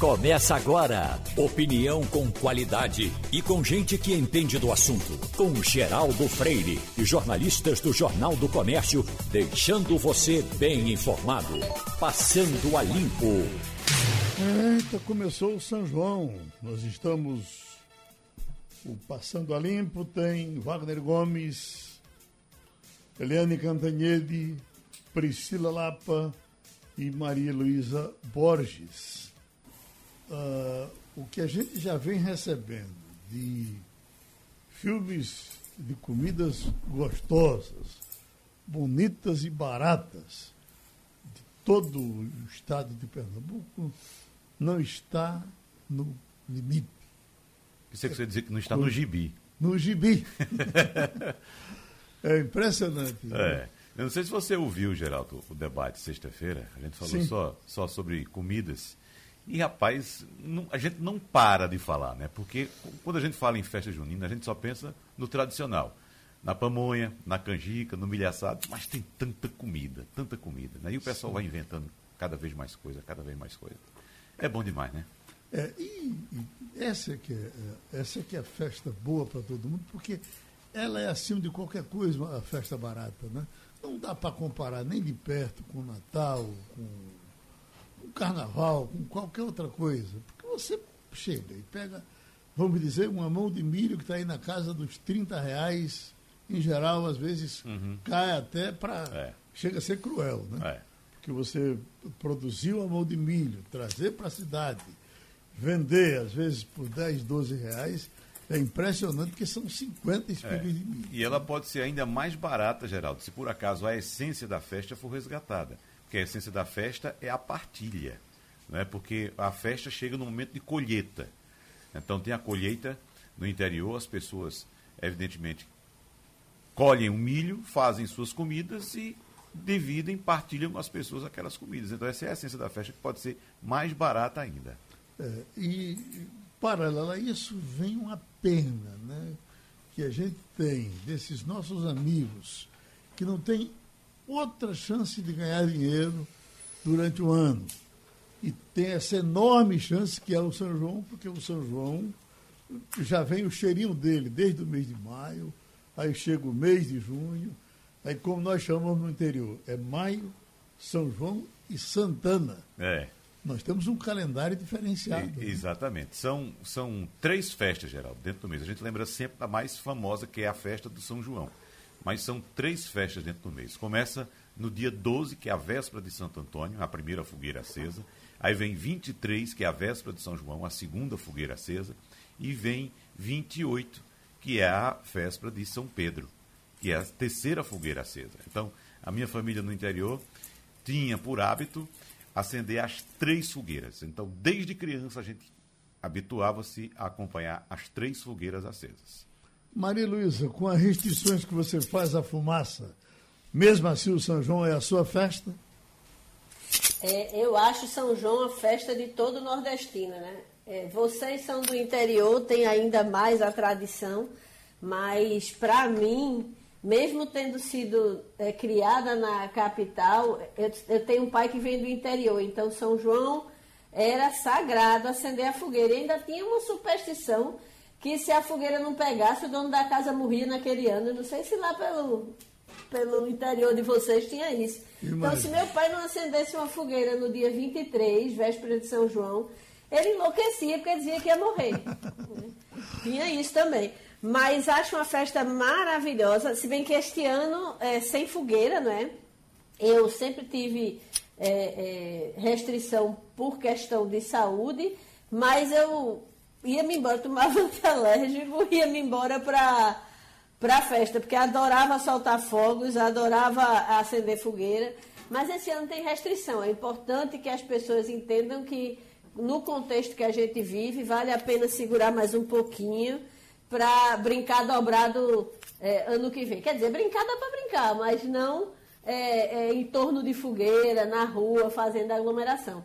Começa agora. Opinião com qualidade e com gente que entende do assunto. Com Geraldo Freire e jornalistas do Jornal do Comércio, deixando você bem informado. Passando a limpo. Eita, começou o São João. Nós estamos. O Passando a Limpo tem Wagner Gomes, Eliane Cantanhede, Priscila Lapa e Maria Luísa Borges uh, o que a gente já vem recebendo de filmes de comidas gostosas, bonitas e baratas de todo o estado de Pernambuco não está no limite. Isso é que você dizer que não está no, gibi. No gibi. é impressionante. É. Eu não sei se você ouviu, Geraldo, o debate sexta-feira. A gente falou só, só sobre comidas. E, rapaz, não, a gente não para de falar, né? Porque quando a gente fala em festa junina, a gente só pensa no tradicional. Na pamonha, na canjica, no milho assado, mas tem tanta comida, tanta comida. Né? E o pessoal Sim. vai inventando cada vez mais coisa, cada vez mais coisa. É bom demais, né? É, e, e essa, é que é, é essa que é a festa boa para todo mundo, porque ela é acima de qualquer coisa, a festa barata, né? Não dá para comparar nem de perto com o Natal, com com carnaval, com qualquer outra coisa. Porque você chega e pega, vamos dizer, uma mão de milho que está aí na casa dos 30 reais, em geral, às vezes uhum. cai até para. É. Chega a ser cruel, né? É. Porque você produzir uma mão de milho, trazer para a cidade, vender, às vezes, por 10, 12 reais. É impressionante porque são 50 espigas é. de milho. E ela pode ser ainda mais barata, Geraldo, se por acaso a essência da festa for resgatada que a essência da festa é a partilha, né? porque a festa chega no momento de colheita. Então tem a colheita no interior, as pessoas, evidentemente, colhem o milho, fazem suas comidas e dividem, partilham com as pessoas aquelas comidas. Então essa é a essência da festa que pode ser mais barata ainda. É, e paralelo a isso vem uma pena, né? Que a gente tem desses nossos amigos que não tem outra chance de ganhar dinheiro durante o ano. E tem essa enorme chance que é o São João, porque o São João já vem o cheirinho dele desde o mês de maio, aí chega o mês de junho, aí como nós chamamos no interior, é maio, São João e Santana. É. Nós temos um calendário diferenciado. E, né? Exatamente. São, são três festas, Geraldo, dentro do mês. A gente lembra sempre da mais famosa, que é a festa do São João mas são três festas dentro do mês. Começa no dia 12, que é a véspera de Santo Antônio, a primeira fogueira acesa. Aí vem 23, que é a véspera de São João, a segunda fogueira acesa. E vem 28, que é a véspera de São Pedro, que é a terceira fogueira acesa. Então, a minha família no interior tinha por hábito acender as três fogueiras. Então, desde criança, a gente habituava-se a acompanhar as três fogueiras acesas. Maria Luísa, com as restrições que você faz à fumaça, mesmo assim o São João é a sua festa? É, eu acho São João a festa de todo nordestino, né? É, vocês são do interior, tem ainda mais a tradição, mas para mim, mesmo tendo sido é, criada na capital, eu, eu, tenho um pai que vem do interior, então São João era sagrado acender a fogueira. E ainda tinha uma superstição que se a fogueira não pegasse, o dono da casa morria naquele ano. Eu não sei se lá pelo, pelo interior de vocês tinha isso. Imagina. Então, se meu pai não acendesse uma fogueira no dia 23, véspera de São João, ele enlouquecia porque dizia que ia morrer. tinha isso também. Mas acho uma festa maravilhosa, se bem que este ano é sem fogueira, não é? Eu sempre tive é, é, restrição por questão de saúde, mas eu ia-me embora, tomava antialérgico, ia-me embora para para festa, porque adorava soltar fogos, adorava acender fogueira, mas esse ano tem restrição. É importante que as pessoas entendam que no contexto que a gente vive, vale a pena segurar mais um pouquinho para brincar dobrado é, ano que vem. Quer dizer, brincar dá para brincar, mas não é, é, em torno de fogueira, na rua, fazendo aglomeração.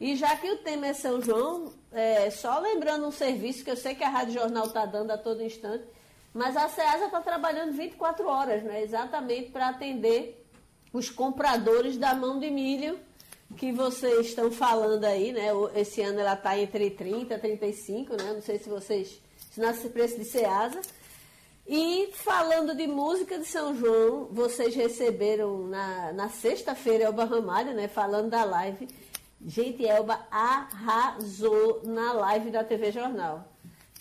E já que o tema é São João, é, só lembrando um serviço que eu sei que a Rádio Jornal está dando a todo instante, mas a SEASA está trabalhando 24 horas, né, exatamente para atender os compradores da mão de milho que vocês estão falando aí, né? Esse ano ela está entre 30 e 35, né? Não sei se vocês. Se nasce preço de Ceasa. E falando de música de São João, vocês receberam na, na sexta-feira Elba Ramalho, né? Falando da live. Gente, Elba arrasou na live da TV Jornal.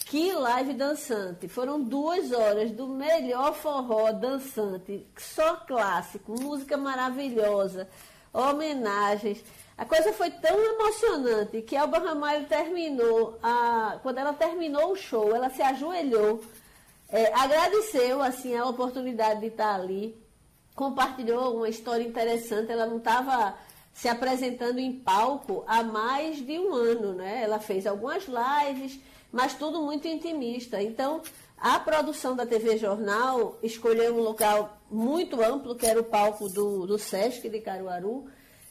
Que live dançante! Foram duas horas do melhor forró dançante, só clássico, música maravilhosa, homenagens. A coisa foi tão emocionante que Elba Ramalho terminou, a, quando ela terminou o show, ela se ajoelhou, é, agradeceu assim a oportunidade de estar ali, compartilhou uma história interessante. Ela não estava se apresentando em palco há mais de um ano, né? Ela fez algumas lives mas tudo muito intimista. Então, a produção da TV Jornal escolheu um local muito amplo, que era o palco do, do Sesc de Caruaru,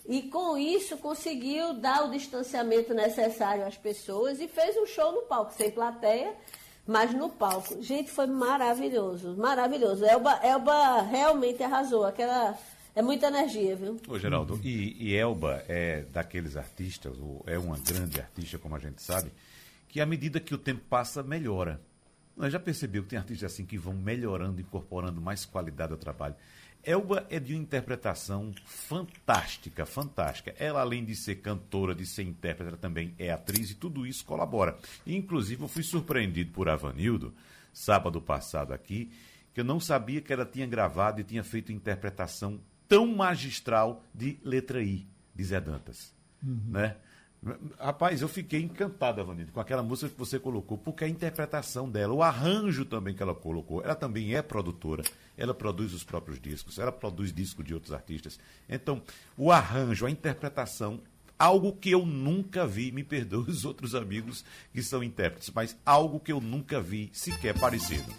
e com isso conseguiu dar o distanciamento necessário às pessoas e fez um show no palco, sem plateia, mas no palco. Gente, foi maravilhoso, maravilhoso. Elba, Elba realmente arrasou. Aquela. É muita energia, viu? Ô, Geraldo, e, e Elba é daqueles artistas, é uma grande artista, como a gente sabe, que à medida que o tempo passa, melhora. Nós já percebeu que tem artistas assim que vão melhorando, incorporando mais qualidade ao trabalho. Elba é de uma interpretação fantástica, fantástica. Ela, além de ser cantora, de ser intérprete, ela também é atriz e tudo isso colabora. Inclusive, eu fui surpreendido por Avanildo, sábado passado aqui, que eu não sabia que ela tinha gravado e tinha feito interpretação tão magistral de Letra I, de Zé Dantas. Uhum. Né? Rapaz, eu fiquei encantado, Avanildo, com aquela música que você colocou, porque a interpretação dela, o arranjo também que ela colocou, ela também é produtora, ela produz os próprios discos, ela produz discos de outros artistas. Então, o arranjo, a interpretação, algo que eu nunca vi, me perdoe os outros amigos que são intérpretes, mas algo que eu nunca vi sequer parecido.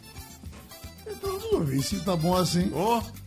Então, vamos ver se tá bom assim. Oh.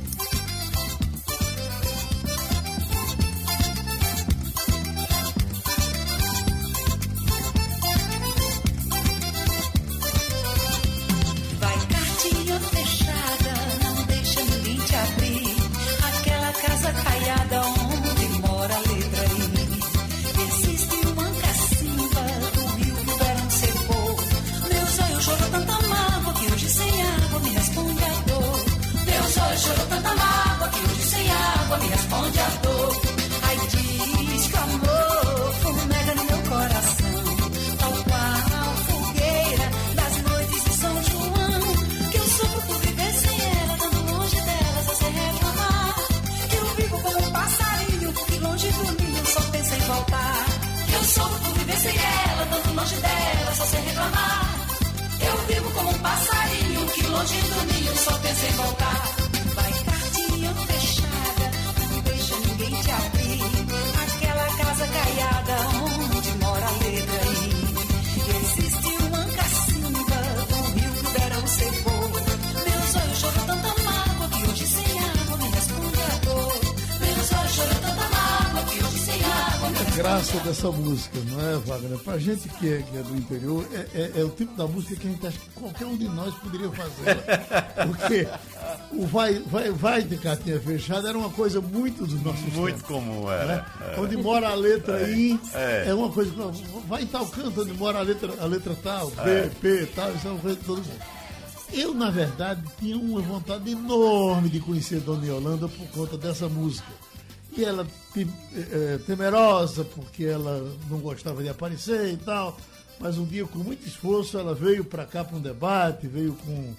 Pensei sem ela, tanto longe dela, só sem reclamar. Eu vivo como um passarinho que longe do ninho só pensa em voltar. Graça dessa música, não é, Wagner? Pra gente que é, que é do interior, é, é, é, o tipo da música que a gente acha que qualquer um de nós poderia fazer. Porque o vai, vai, vai de cartinha fechada era uma coisa muito dos nossos Muito tempos, comum, era. Né? Onde mora a letra é, I, é. é. uma coisa. Vai em tal canto onde mora a letra, a letra tal, B, é. P, tal, isso é uma coisa de todo mundo. Eu, na verdade, tinha uma vontade enorme de conhecer Dona Yolanda por conta dessa música e ela é, temerosa porque ela não gostava de aparecer e tal. Mas um dia, com muito esforço, ela veio para cá para um debate, veio com,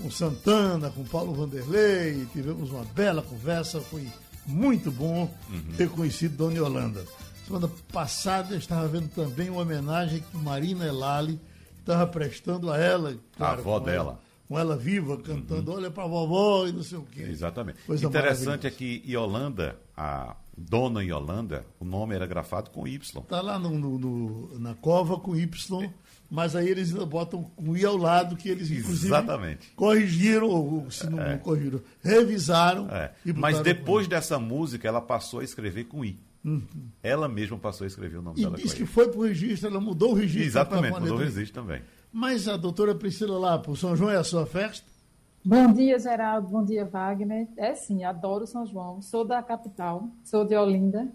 com Santana, com Paulo Vanderlei, tivemos uma bela conversa, foi muito bom uhum. ter conhecido Dona Yolanda. Semana passada eu estava vendo também uma homenagem que Marina Elali estava prestando a ela. Claro, a avó dela. Ela com ela viva, cantando, uhum. olha pra vovó e não sei o quê. Exatamente. Coisa Interessante é que Yolanda, a dona Yolanda, o nome era grafado com Y. Tá lá no, no, na cova com Y, mas aí eles botam com I ao lado, que eles Exatamente. corrigiram, ou se não, é. corrigiram, revisaram. É. mas depois dessa música, ela passou a escrever com I. Uhum. Ela mesma passou a escrever o nome e dela. E disse que foi para o registro, ela mudou o registro. Exatamente, mudou o registro também. Mas a doutora Priscila lá, por São João é a sua festa? Bom dia, Geraldo. Bom dia, Wagner. É sim, adoro São João. Sou da capital, sou de Olinda,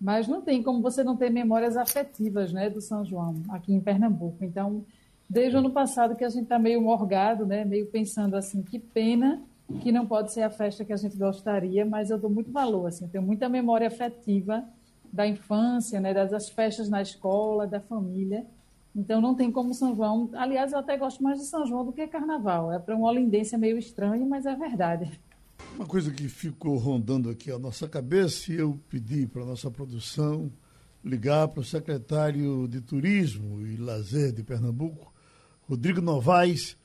mas não tem como você não ter memórias afetivas, né, do São João aqui em Pernambuco. Então, desde o ano passado que a gente está meio morgado, né, meio pensando assim, que pena que não pode ser a festa que a gente gostaria, mas eu dou muito valor, assim, tenho muita memória afetiva da infância, né, das festas na escola, da família. Então não tem como São João. Aliás, eu até gosto mais de São João do que Carnaval. É para uma olindense meio estranho, mas é verdade. Uma coisa que ficou rondando aqui a nossa cabeça, e eu pedi para a nossa produção ligar para o secretário de Turismo e Lazer de Pernambuco, Rodrigo Novaes,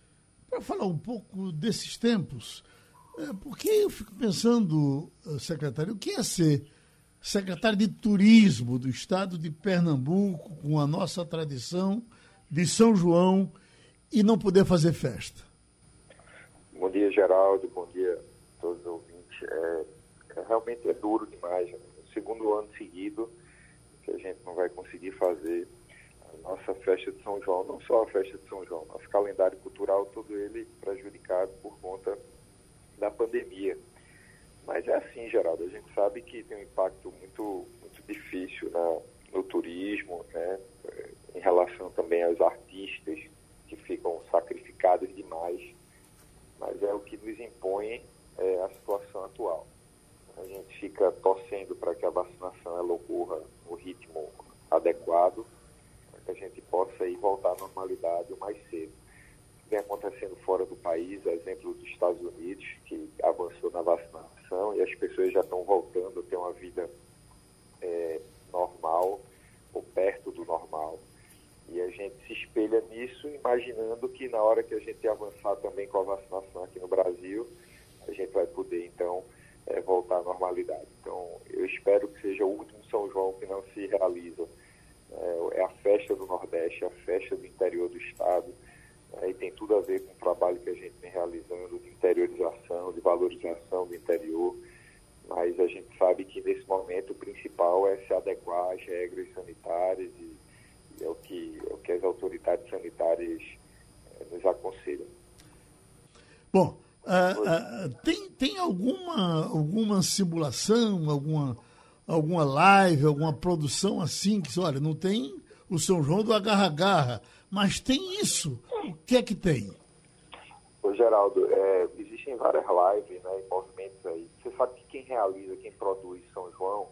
para falar um pouco desses tempos. É, porque eu fico pensando, eh, secretário, o que é ser secretário de Turismo do Estado de Pernambuco, com a nossa tradição de São João, e não poder fazer festa? Bom dia, Geraldo. Bom dia a todos os ouvintes. É, é realmente é duro demais. Né? Segundo ano seguido que a gente não vai conseguir fazer a nossa festa de São João, não só a festa de São João, nosso calendário cultural, todo ele prejudicado por conta da pandemia. Mas é assim, Geraldo, a gente sabe que tem um impacto muito, muito difícil no turismo, né? em relação também aos artistas que ficam sacrificados demais. Mas é o que nos impõe é, a situação atual. A gente fica torcendo para que a vacinação ela ocorra no ritmo adequado, para que a gente possa ir voltar à normalidade o mais cedo vem acontecendo fora do país, exemplo dos Estados Unidos, que avançou na vacinação e as pessoas já estão voltando a ter uma vida é, normal ou perto do normal. E a gente se espelha nisso, imaginando que na hora que a gente avançar também com a vacinação aqui no Brasil, a gente vai poder então é, voltar à normalidade. Então, eu espero que seja o último São João que não se realiza. É, é a festa do Nordeste, a festa do interior do estado Aí tem tudo a ver com o trabalho que a gente vem realizando de interiorização, de valorização do interior. Mas a gente sabe que nesse momento o principal é se adequar às regras sanitárias e, e é, o que, é o que as autoridades sanitárias é, nos aconselham. Bom, uh, uh, tem, tem alguma, alguma simulação, alguma, alguma live, alguma produção assim que, olha, não tem o São João do agarra-garra, mas tem isso. O que é que tem? Ô, Geraldo, é, existem várias lives né, e movimentos aí. Você sabe que quem realiza, quem produz São João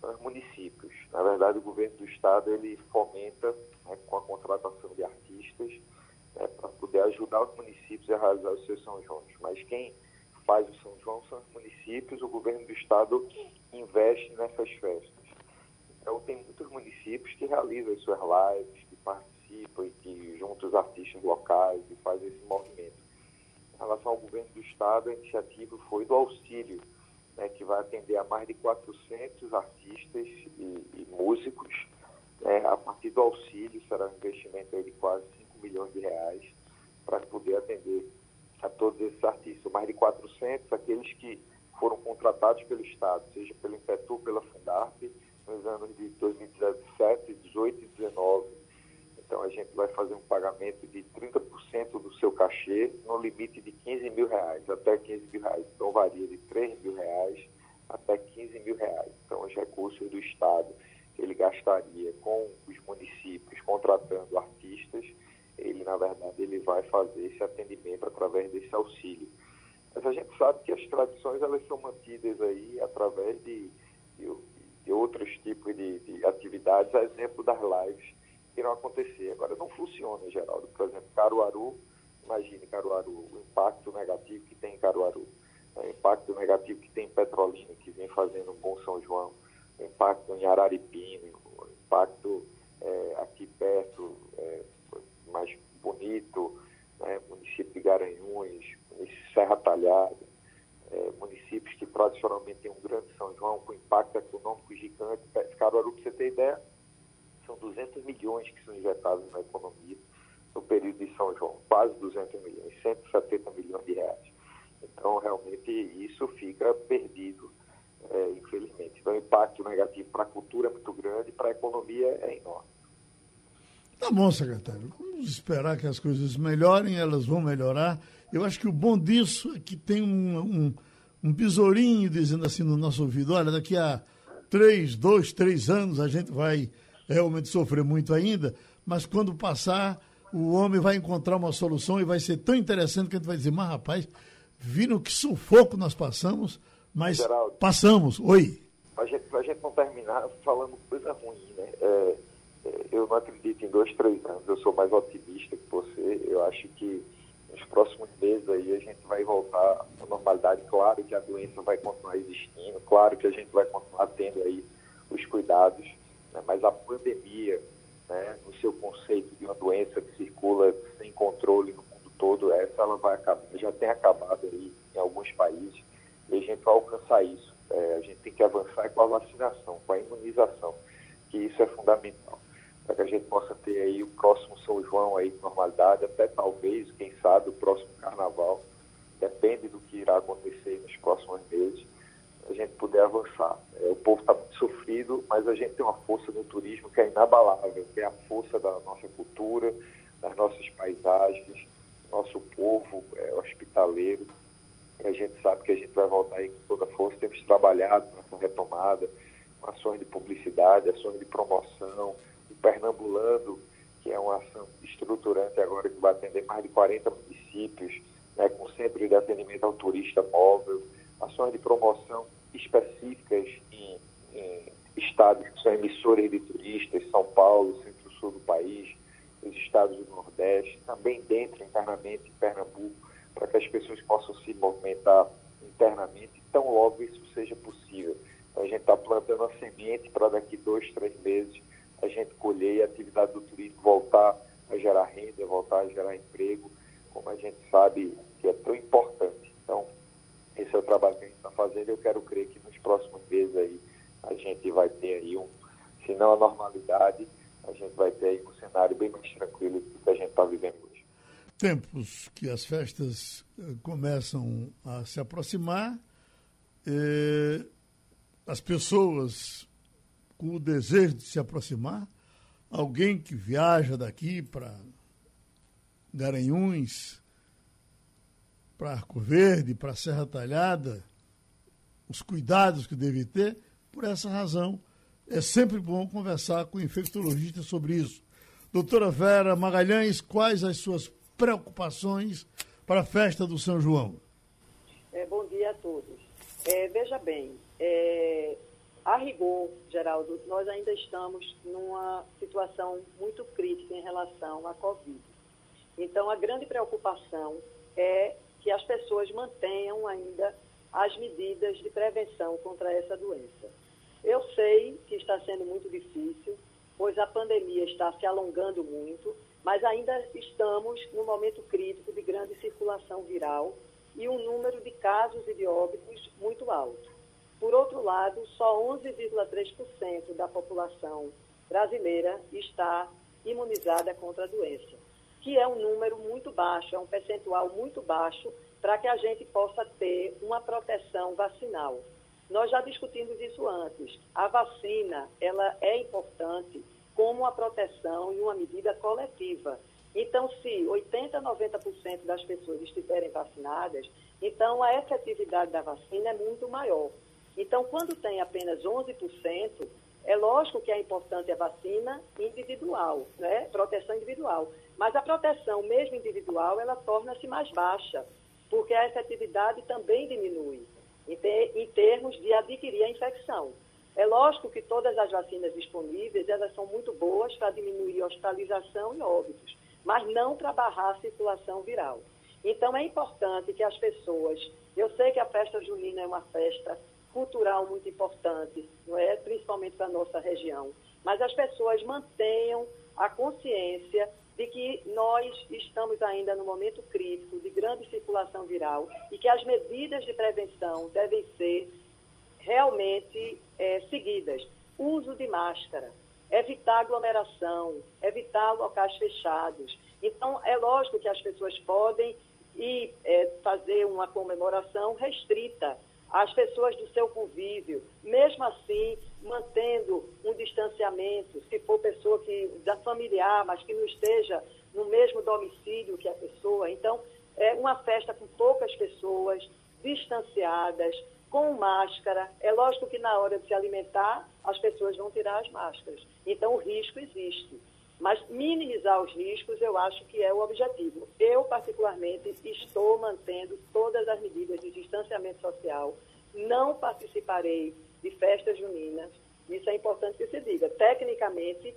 são os municípios. Na verdade, o governo do estado ele fomenta né, com a contratação de artistas né, para poder ajudar os municípios a realizar os seus São João. Mas quem faz o São João são os municípios, o governo do estado investe nessas festas. Então, tem muitos municípios que realizam as suas lives, participam e que juntam os artistas locais e fazem esse movimento. Em relação ao governo do Estado, a iniciativa foi do auxílio, né, que vai atender a mais de 400 artistas e, e músicos. Né, a partir do auxílio, será um investimento de quase 5 milhões de reais para poder atender a todos esses artistas. Mais de 400, aqueles que foram contratados pelo Estado, seja pelo Impetu, pela Fundarp, nos anos de 2017, 18 e 19. Então a gente vai fazer um pagamento de 30% do seu cachê no limite de 15 mil reais, até 15 mil reais. Então varia de 3 mil reais até 15 mil reais. Então os recursos do Estado que ele gastaria com os municípios contratando artistas, ele na verdade ele vai fazer esse atendimento através desse auxílio. Mas a gente sabe que as tradições elas são mantidas aí através de, de e outros tipos de, de atividades, a exemplo das lives irão acontecer. Agora, não funciona, Geraldo. Por exemplo, Caruaru, imagine Caruaru, o impacto negativo que tem em Caruaru, né? o impacto negativo que tem em Petrolina, que vem fazendo um bom São João, o impacto em Araripina, o impacto é, aqui perto, é, mais bonito, né? município de Garanhuns, município Serra Talhada, é, municípios que tradicionalmente têm um grande São João, com impacto econômico gigante. Caruaru, para você ter ideia, 200 milhões que são injetados na economia no período de São João, quase 200 milhões, 170 milhões de reais. Então, realmente, isso fica perdido, é, infelizmente. Então, o impacto negativo para a cultura é muito grande, para a economia é enorme. Tá bom, secretário. Vamos esperar que as coisas melhorem, elas vão melhorar. Eu acho que o bom disso é que tem um, um, um besourinho dizendo assim no nosso ouvido: olha, daqui a três, dois, três anos a gente vai realmente sofrer muito ainda, mas quando passar, o homem vai encontrar uma solução e vai ser tão interessante que a gente vai dizer: mas rapaz, viram que sufoco nós passamos, mas Geraldo, passamos. Oi. A gente, a gente não terminar falando coisa ruim, né? É, é, eu não acredito em dois, três anos. Eu sou mais otimista que você. Eu acho que nos próximos meses aí a gente vai voltar à normalidade. Claro que a doença vai continuar existindo, claro que a gente vai continuar tendo aí os cuidados, né? mas a pandemia, né, no seu conceito de uma doença que circula sem controle no mundo todo, essa ela vai acabar, já tem acabado aí em alguns países e a gente vai alcançar isso. É, a gente tem que avançar com a vacinação, com a imunização, que isso é fundamental para que a gente possa ter aí o próximo São João aí com normalidade, até talvez, quem sabe, o próximo carnaval, depende do que irá acontecer nos próximos meses, a gente puder avançar. É, o povo está muito sofrido, mas a gente tem uma força no turismo que é inabalável, que é a força da nossa cultura, das nossas paisagens, nosso povo é, hospitaleiro. E a gente sabe que a gente vai voltar aí com toda a força. Temos trabalhado nessa retomada, com ações de publicidade, ações de promoção, Pernambulando, que é uma ação estruturante agora que vai atender mais de 40 municípios, né, com centros de atendimento ao turista móvel, ações de promoção específicas em, em estados que são emissores de turistas, São Paulo, centro-sul do país, os estados do Nordeste, também dentro, internamente, em Pernambuco, para que as pessoas possam se movimentar internamente, tão logo isso seja possível. Então, a gente está plantando a semente para daqui dois, três meses a gente colher e a atividade do turismo voltar a gerar renda, voltar a gerar emprego, como a gente sabe que é tão importante. Então, esse é o trabalho que a gente está fazendo. Eu quero crer que nos próximos meses aí a gente vai ter aí um, se não a normalidade, a gente vai ter aí um cenário bem mais tranquilo do que a gente está vivendo hoje. Tempos que as festas eh, começam a se aproximar, as pessoas com o desejo de se aproximar, alguém que viaja daqui para Garanhuns, para Arco Verde, para Serra Talhada, os cuidados que deve ter, por essa razão é sempre bom conversar com o infectologista sobre isso. Doutora Vera Magalhães, quais as suas preocupações para a festa do São João? É, bom dia a todos. É, veja bem, é, a rigor, Geraldo, nós ainda estamos numa situação muito crítica em relação à Covid. Então, a grande preocupação é que as pessoas mantenham ainda as medidas de prevenção contra essa doença. Eu sei que está sendo muito difícil, pois a pandemia está se alongando muito, mas ainda estamos num momento crítico de grande circulação viral e um número de casos e de óbitos muito alto. Por outro lado, só 11,3% da população brasileira está imunizada contra a doença, que é um número muito baixo, é um percentual muito baixo para que a gente possa ter uma proteção vacinal. Nós já discutimos isso antes. A vacina, ela é importante como uma proteção e uma medida coletiva. Então, se 80, 90% das pessoas estiverem vacinadas, então a efetividade da vacina é muito maior. Então, quando tem apenas 11%, é lógico que é importante a vacina individual, né? proteção individual. Mas a proteção, mesmo individual, ela torna-se mais baixa, porque a efetividade também diminui em, ter, em termos de adquirir a infecção. É lógico que todas as vacinas disponíveis, elas são muito boas para diminuir hospitalização e óbitos, mas não para barrar a circulação viral. Então, é importante que as pessoas... Eu sei que a festa junina é uma festa cultural muito importante, não é? principalmente para a nossa região. Mas as pessoas mantenham a consciência de que nós estamos ainda no momento crítico de grande circulação viral e que as medidas de prevenção devem ser realmente é, seguidas. Uso de máscara, evitar aglomeração, evitar locais fechados. Então, é lógico que as pessoas podem ir é, fazer uma comemoração restrita, as pessoas do seu convívio, mesmo assim, mantendo um distanciamento, se for pessoa que da familiar, mas que não esteja no mesmo domicílio que a pessoa. Então, é uma festa com poucas pessoas, distanciadas, com máscara. É lógico que na hora de se alimentar, as pessoas vão tirar as máscaras. Então, o risco existe. Mas minimizar os riscos, eu acho que é o objetivo. Eu, particularmente, estou mantendo todas as medidas de distanciamento social. Não participarei de festas juninas. Isso é importante que se diga. Tecnicamente,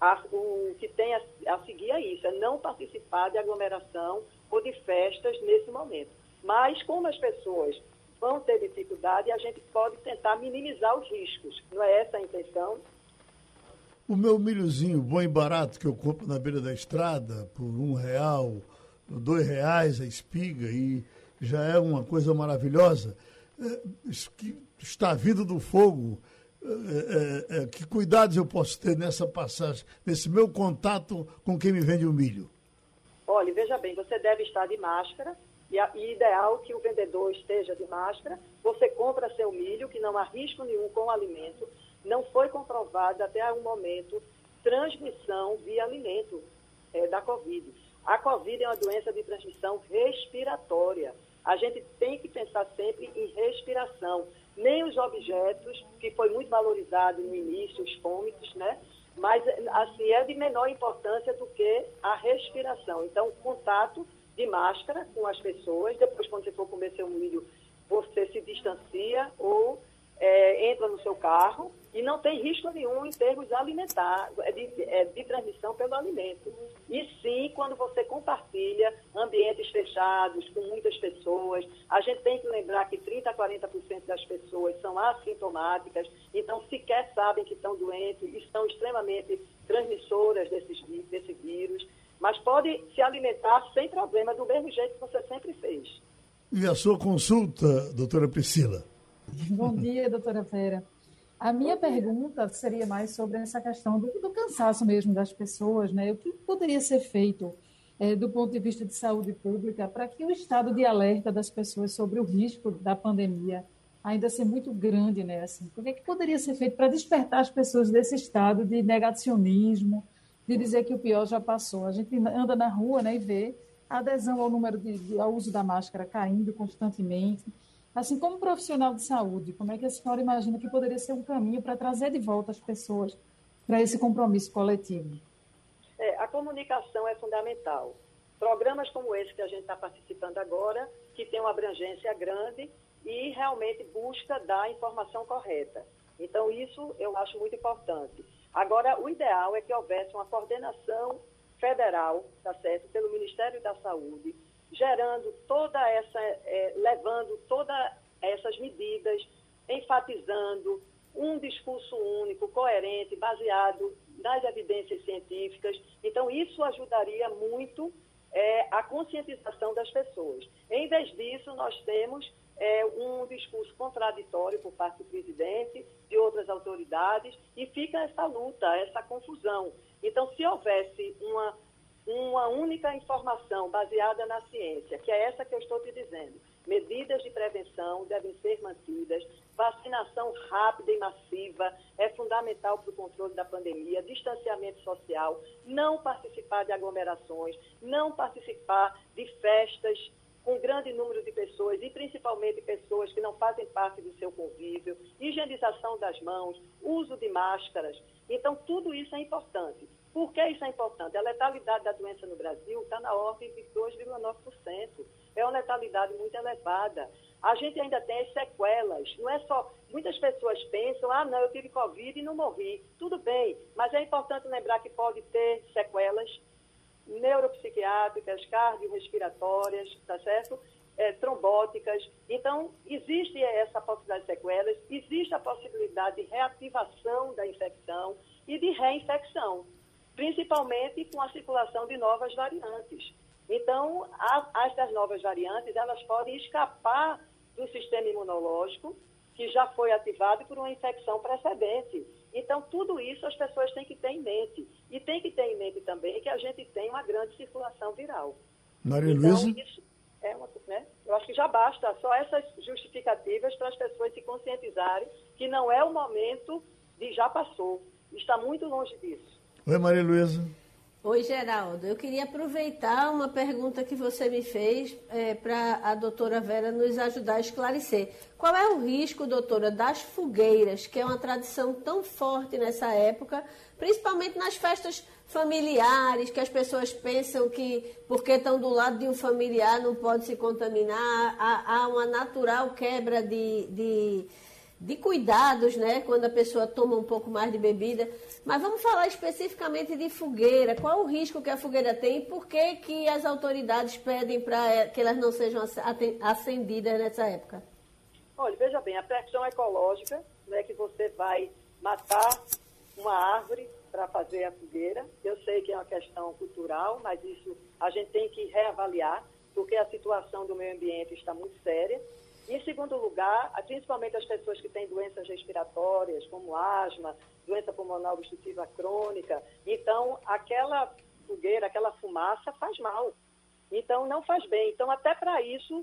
a, o que tem a, a seguir é isso, é não participar de aglomeração ou de festas nesse momento. Mas, como as pessoas vão ter dificuldade, a gente pode tentar minimizar os riscos. Não é essa a intenção? O meu milhozinho bom e barato que eu compro na beira da estrada por um real, dois reais a espiga e já é uma coisa maravilhosa, é, que está vindo do fogo. É, é, é, que cuidados eu posso ter nessa passagem, nesse meu contato com quem me vende o milho? Olha, veja bem, você deve estar de máscara, e, a, e ideal que o vendedor esteja de máscara. Você compra seu milho, que não há risco nenhum com o alimento. Não foi comprovada até o momento transmissão via alimento é, da Covid. A Covid é uma doença de transmissão respiratória. A gente tem que pensar sempre em respiração. Nem os objetos, que foi muito valorizado no início, os fômicos, né? Mas, assim, é de menor importância do que a respiração. Então, contato de máscara com as pessoas. Depois, quando você for comer seu milho, você se distancia ou é, entra no seu carro e não tem risco nenhum em termos alimentares, é de, é, de transmissão pelo alimento. E sim, quando você compartilha ambientes fechados, com muitas pessoas, a gente tem que lembrar que 30% a 40% das pessoas são assintomáticas, então sequer sabem que estão doentes e estão extremamente transmissoras desses, desse vírus mas pode se alimentar sem problema, do mesmo jeito que você sempre fez. E a sua consulta, doutora Priscila? Bom dia, doutora Vera. A minha pergunta seria mais sobre essa questão do, do cansaço mesmo das pessoas, né? O que poderia ser feito é, do ponto de vista de saúde pública para que o estado de alerta das pessoas sobre o risco da pandemia ainda ser muito grande, né? Assim, o que, é que poderia ser feito para despertar as pessoas desse estado de negacionismo, de dizer que o pior já passou. A gente anda na rua né, e vê a adesão ao número de, de, ao uso da máscara caindo constantemente. Assim como profissional de saúde, como é que a senhora imagina que poderia ser um caminho para trazer de volta as pessoas para esse compromisso coletivo? É, a comunicação é fundamental. Programas como esse que a gente está participando agora, que tem uma abrangência grande e realmente busca dar a informação correta. Então, isso eu acho muito importante. Agora, o ideal é que houvesse uma coordenação federal, tá certo, pelo Ministério da Saúde, gerando toda essa, é, levando todas essas medidas, enfatizando um discurso único, coerente, baseado nas evidências científicas. Então, isso ajudaria muito é, a conscientização das pessoas. Em vez disso, nós temos é, um discurso contraditório por parte do presidente, de outras autoridades, e fica essa luta, essa confusão. Então, se houvesse uma, uma única informação baseada na ciência, que é essa que eu estou te dizendo, medidas de prevenção devem ser mantidas, vacinação rápida e massiva é fundamental para o controle da pandemia, distanciamento social, não participar de aglomerações, não participar de festas com grande número de pessoas, e principalmente pessoas que não fazem parte do seu convívio, higienização das mãos, uso de máscaras. Então, tudo isso é importante. Por que isso é importante? A letalidade da doença no Brasil está na ordem de 2,9%. É uma letalidade muito elevada. A gente ainda tem as sequelas. Não é só. Muitas pessoas pensam, ah, não, eu tive Covid e não morri. Tudo bem, mas é importante lembrar que pode ter sequelas neuropsiquiátricas, cardiorrespiratórias, tá certo? É, trombóticas. Então, existe essa possibilidade de sequelas, existe a possibilidade de reativação da infecção e de reinfecção, principalmente com a circulação de novas variantes. Então, as das novas variantes, elas podem escapar do sistema imunológico, que já foi ativado por uma infecção precedente. Então, tudo isso as pessoas têm que ter em mente. E tem que ter em mente também que a gente tem uma grande circulação viral. Maria então, Luísa? Isso, é uma, né? Eu acho que já basta só essas justificativas para as pessoas se conscientizarem que não é o momento de já passou. Está muito longe disso. Oi, Maria Luísa. Oi, Geraldo. Eu queria aproveitar uma pergunta que você me fez é, para a doutora Vera nos ajudar a esclarecer. Qual é o risco, doutora, das fogueiras, que é uma tradição tão forte nessa época, principalmente nas festas familiares, que as pessoas pensam que porque estão do lado de um familiar não pode se contaminar, há, há uma natural quebra de, de, de cuidados, né, quando a pessoa toma um pouco mais de bebida. Mas vamos falar especificamente de fogueira. Qual o risco que a fogueira tem e por que, que as autoridades pedem para eh, que elas não sejam acendidas nessa época? Olha, veja bem, a pressão ecológica, né, que você vai matar uma árvore para fazer a fogueira. Eu sei que é uma questão cultural, mas isso a gente tem que reavaliar, porque a situação do meio ambiente está muito séria. Em segundo lugar, principalmente as pessoas que têm doenças respiratórias, como asma, doença pulmonar obstrutiva crônica. Então, aquela fogueira, aquela fumaça faz mal. Então, não faz bem. Então, até para isso,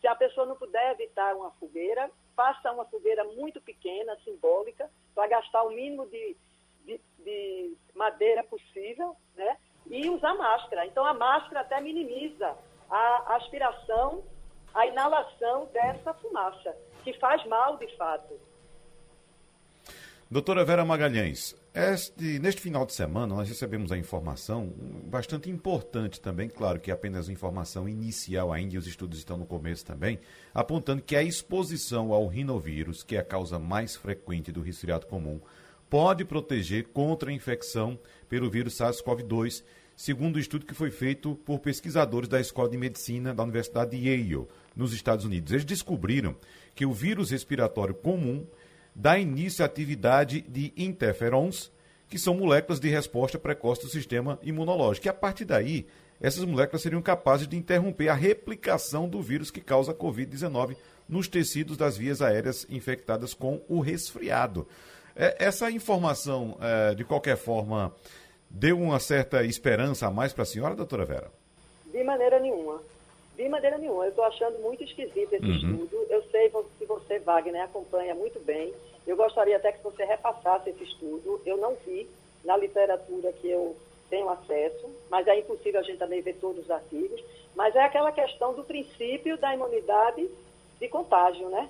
se a pessoa não puder evitar uma fogueira, faça uma fogueira muito pequena, simbólica, para gastar o mínimo de, de, de, madeira possível, né? E usar máscara. Então, a máscara até minimiza a aspiração, a inalação dessa fumaça, que faz mal de fato. Doutora Vera Magalhães, este, neste final de semana nós recebemos a informação bastante importante também, claro que é apenas informação inicial ainda e os estudos estão no começo também, apontando que a exposição ao rinovírus, que é a causa mais frequente do resfriado comum, pode proteger contra a infecção pelo vírus SARS-CoV-2, segundo o um estudo que foi feito por pesquisadores da Escola de Medicina da Universidade de Yale, nos Estados Unidos. Eles descobriram que o vírus respiratório comum dá início à atividade de interferons, que são moléculas de resposta precoce do sistema imunológico. E a partir daí, essas moléculas seriam capazes de interromper a replicação do vírus que causa a Covid-19 nos tecidos das vias aéreas infectadas com o resfriado. É, essa informação, é, de qualquer forma, deu uma certa esperança a mais para a senhora, doutora Vera? De maneira nenhuma. De maneira nenhuma. Eu estou achando muito esquisito esse uhum. estudo. Eu sei que você, Wagner, acompanha muito bem. Eu gostaria até que você repassasse esse estudo. Eu não vi na literatura que eu tenho acesso, mas é impossível a gente também ver todos os artigos. Mas é aquela questão do princípio da imunidade de contágio, né?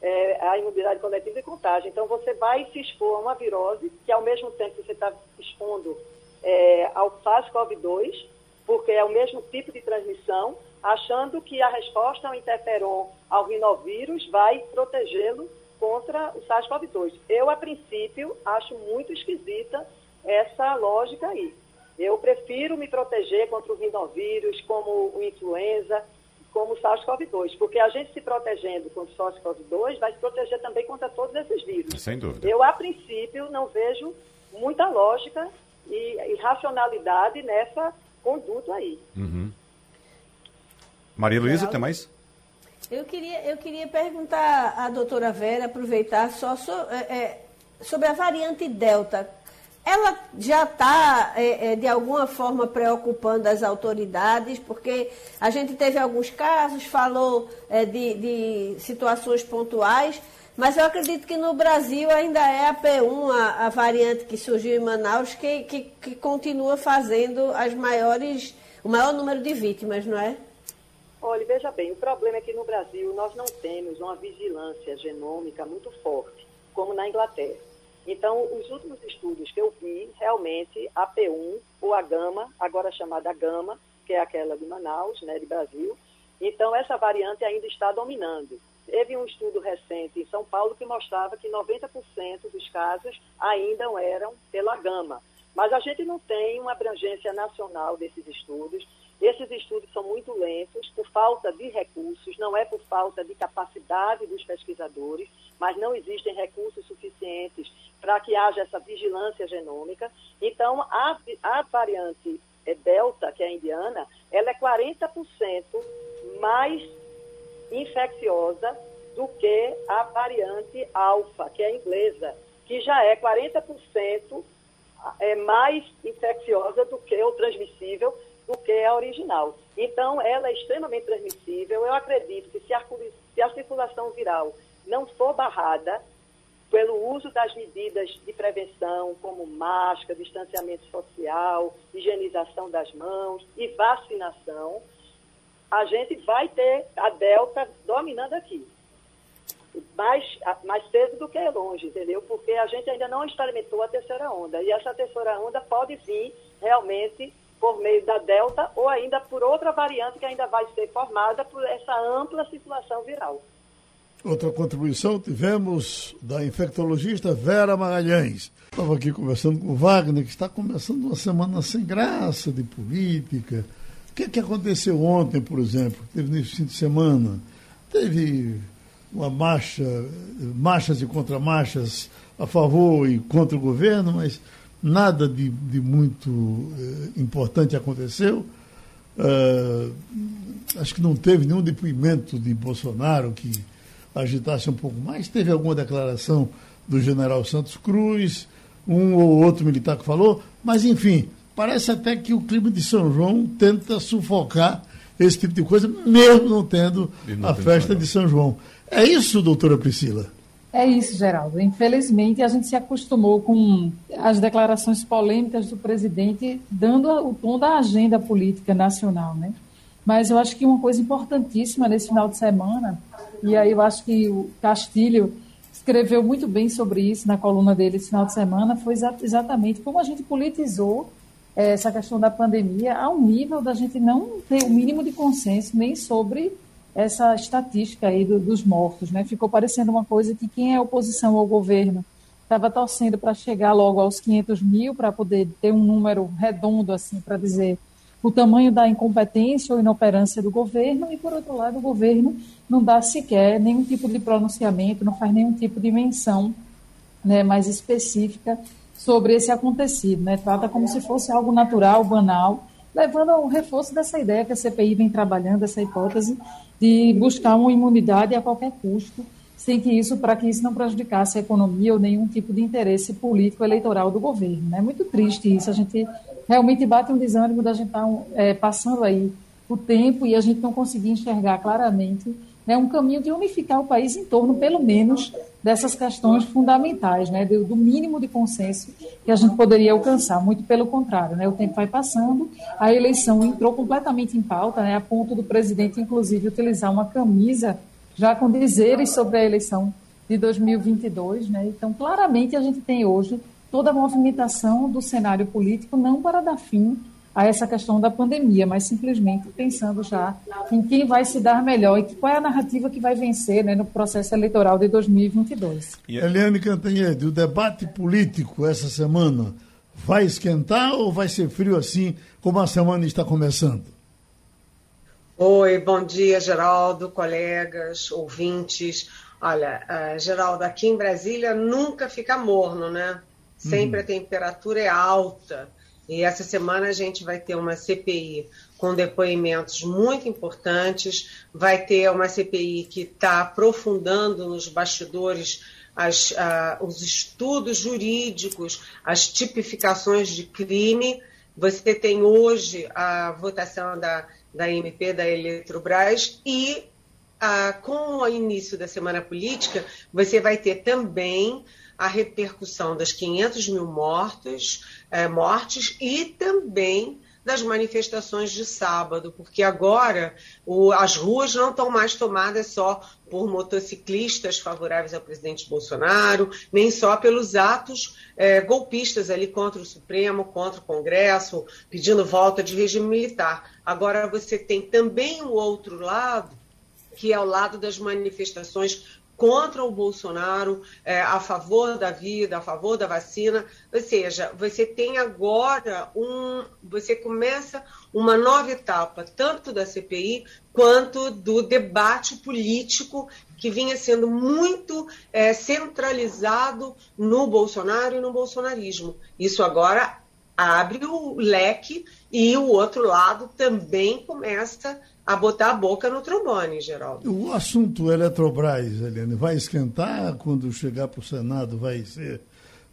É, a imunidade coletiva de contágio. Então, você vai se expor a uma virose, que ao mesmo tempo que você está expondo é, ao SARS-CoV-2, porque é o mesmo tipo de transmissão, achando que a resposta ao interferon, ao rinovírus, vai protegê-lo contra o SARS-CoV-2. Eu, a princípio, acho muito esquisita essa lógica aí. Eu prefiro me proteger contra o rinovírus, como o influenza, como o SARS-CoV-2, porque a gente se protegendo contra o SARS-CoV-2 vai se proteger também contra todos esses vírus. Sem dúvida. Eu, a princípio, não vejo muita lógica e, e racionalidade nessa conduta aí. Uhum. Maria Luísa, tem mais? Eu queria, eu queria perguntar à doutora Vera, aproveitar só so, é, é, sobre a variante Delta. Ela já está, é, é, de alguma forma, preocupando as autoridades, porque a gente teve alguns casos, falou é, de, de, situações pontuais, mas eu acredito que no Brasil ainda é a P1, a, a variante que surgiu em Manaus, que, que, que continua fazendo as maiores, o maior número de vítimas, não é? Olha, veja bem, o problema é que no Brasil nós não temos uma vigilância genômica muito forte, como na Inglaterra. Então, os últimos estudos que eu vi, realmente, a P1 ou a Gama, agora chamada Gama, que é aquela de Manaus, né, de Brasil, então essa variante ainda está dominando. Teve um estudo recente em São Paulo que mostrava que 90% dos casos ainda eram pela Gama. Mas a gente não tem uma abrangência nacional desses estudos. Esses estudos são muito lentos por falta de recursos, não é por falta de capacidade dos pesquisadores, mas não existem recursos suficientes para que haja essa vigilância genômica. Então, a, a variante é, Delta, que é a indiana, ela é 40% mais infecciosa do que a variante Alfa, que é inglesa, que já é 40% é mais infecciosa do que o transmissível, do que a original. Então, ela é extremamente transmissível. Eu acredito que se a circulação viral não for barrada pelo uso das medidas de prevenção, como máscara, distanciamento social, higienização das mãos e vacinação, a gente vai ter a Delta dominando aqui. Mais, mais cedo do que longe, entendeu? Porque a gente ainda não experimentou a terceira onda. E essa terceira onda pode vir realmente por meio da Delta ou ainda por outra variante que ainda vai ser formada por essa ampla circulação viral. Outra contribuição tivemos da infectologista Vera Magalhães. Estava aqui conversando com o Wagner, que está começando uma semana sem graça de política o que, que aconteceu ontem, por exemplo? Teve nesse fim de semana? Teve uma marcha, marchas e contramarchas a favor e contra o governo, mas nada de, de muito eh, importante aconteceu. Uh, acho que não teve nenhum depoimento de Bolsonaro que agitasse um pouco mais. Teve alguma declaração do general Santos Cruz, um ou outro militar que falou, mas enfim, Parece até que o clima de São João tenta sufocar esse tipo de coisa, mesmo não tendo não a festa de São João. É isso, doutora Priscila? É isso, Geraldo. Infelizmente, a gente se acostumou com as declarações polêmicas do presidente dando o tom da agenda política nacional, né? Mas eu acho que uma coisa importantíssima nesse final de semana, e aí eu acho que o Castilho escreveu muito bem sobre isso na coluna dele esse final de semana, foi exatamente como a gente politizou essa questão da pandemia a um nível da gente não ter o mínimo de consenso nem sobre essa estatística aí do, dos mortos, né? Ficou parecendo uma coisa que quem é oposição ao governo estava torcendo para chegar logo aos 500 mil para poder ter um número redondo assim para dizer o tamanho da incompetência ou inoperância do governo e por outro lado o governo não dá sequer nenhum tipo de pronunciamento, não faz nenhum tipo de menção, né, mais específica sobre esse acontecido, né? Trata como se fosse algo natural, banal, levando ao reforço dessa ideia que a CPI vem trabalhando, essa hipótese de buscar uma imunidade a qualquer custo, sem que isso, para que isso não prejudicasse a economia ou nenhum tipo de interesse político eleitoral do governo. É né? muito triste isso, a gente realmente bate um desânimo da gente estar tá, é, passando aí o tempo e a gente não conseguir enxergar claramente né, um caminho de unificar o país em torno, pelo menos, dessas questões fundamentais, né, do, mínimo de consenso que a gente poderia alcançar. Muito pelo contrário, né, o tempo vai passando, a eleição entrou completamente em pauta, né, a ponto do presidente, inclusive, utilizar uma camisa já com dizeres sobre a eleição de 2022. Né, então, claramente, a gente tem hoje toda a movimentação do cenário político não para dar fim a essa questão da pandemia, mas simplesmente pensando já em quem vai se dar melhor e qual é a narrativa que vai vencer né, no processo eleitoral de 2022. E Eliane Cantanhede, o debate político essa semana vai esquentar ou vai ser frio assim como a semana está começando? Oi, bom dia, Geraldo, colegas, ouvintes. Olha, uh, Geraldo, aqui em Brasília nunca fica morno, né? Sempre uhum. a temperatura é alta. E essa semana a gente vai ter uma CPI com depoimentos muito importantes, vai ter uma CPI que está aprofundando nos bastidores as, os estudos jurídicos, as tipificações de crime. Você tem hoje a votação da, da MP da Eletrobras e com o início da semana política, você vai ter também a repercussão das 500 mil mortos, é, mortes e também das manifestações de sábado, porque agora o, as ruas não estão mais tomadas só por motociclistas favoráveis ao presidente Bolsonaro, nem só pelos atos é, golpistas ali contra o Supremo, contra o Congresso, pedindo volta de regime militar. Agora você tem também o outro lado, que é o lado das manifestações contra o Bolsonaro, é, a favor da vida, a favor da vacina. Ou seja, você tem agora um. Você começa uma nova etapa, tanto da CPI quanto do debate político que vinha sendo muito é, centralizado no Bolsonaro e no bolsonarismo. Isso agora abre o leque e o outro lado também começa a botar a boca no trombone, Geraldo. O assunto Eletrobras, Eliane, vai esquentar quando chegar para o Senado? Vai ser